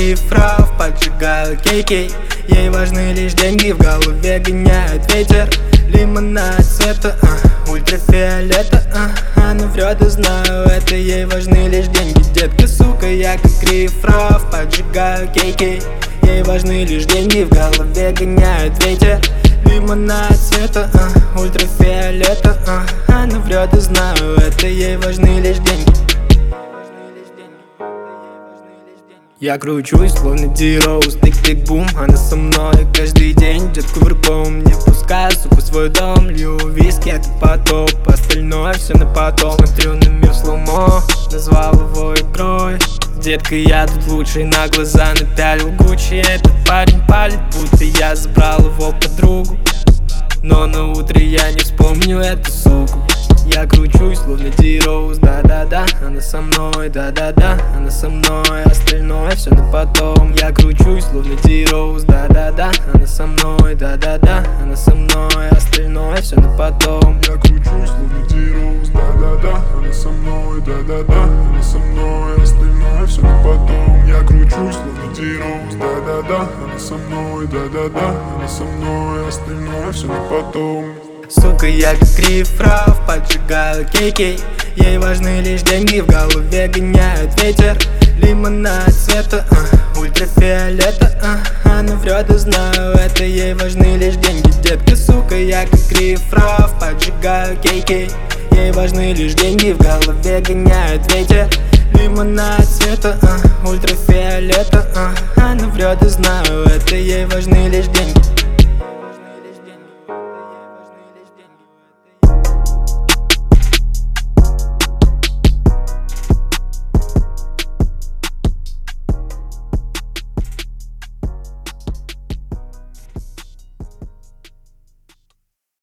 грифров Поджигаю кейки. Ей важны лишь деньги В голове гоняет ветер. Лимонад цвета, а, ультрафиолета а, Она врет и знаю это Ей важны лишь деньги Детка, сука, я как грифров Поджигаю кейки. Ей важны лишь деньги В голове гоняет ветер. Лимонад цвета, а, ультрафиолета а, Она врет и знаю это Ей важны лишь деньги Я кручусь, словно Ди-Роуз, тик-тик-бум Она со мной каждый день, детку верхом Не пускаю, сука, свой дом Лью виски, это потоп Остальное все на потом. Смотрю на мир сломо Назвал его игрой. Детка, я тут лучший на глаза напялил Гуччи. Этот парень палит, будто я забрал его подругу. Но на утро я не вспомню эту суку. Я кручусь, словно Ди-Роуз, да-да-да Она со мной, да-да-да Она со мной, остальное все на потом. Я кручусь, словно Ди-Роуз, да-да-да Она со мной, да-да-да Она со мной, остальное все на потом. Я кручусь, словно Ди-Роуз, да-да-да Она со мной, да-да-да Она со мной, остальное все на потом. Я кручусь, словно Ди-Роуз, да-да-да Она со мной, да-да-да Она со мной, остальное все на потом. Сука, я как рифрав, поджигаю кейки Ей важны лишь деньги, в голове гоняют ветер. Лимонад цвета, а, ультрафиолета, а Она врет и знаю это, ей важны лишь деньги. Детка, сука, я как рифрав, поджигаю кейки. Ей важны лишь деньги, в голове гоняют ветер. Лимонад цвета, а, ультрафиолета, а Она врет и знаю это, ей важны лишь деньги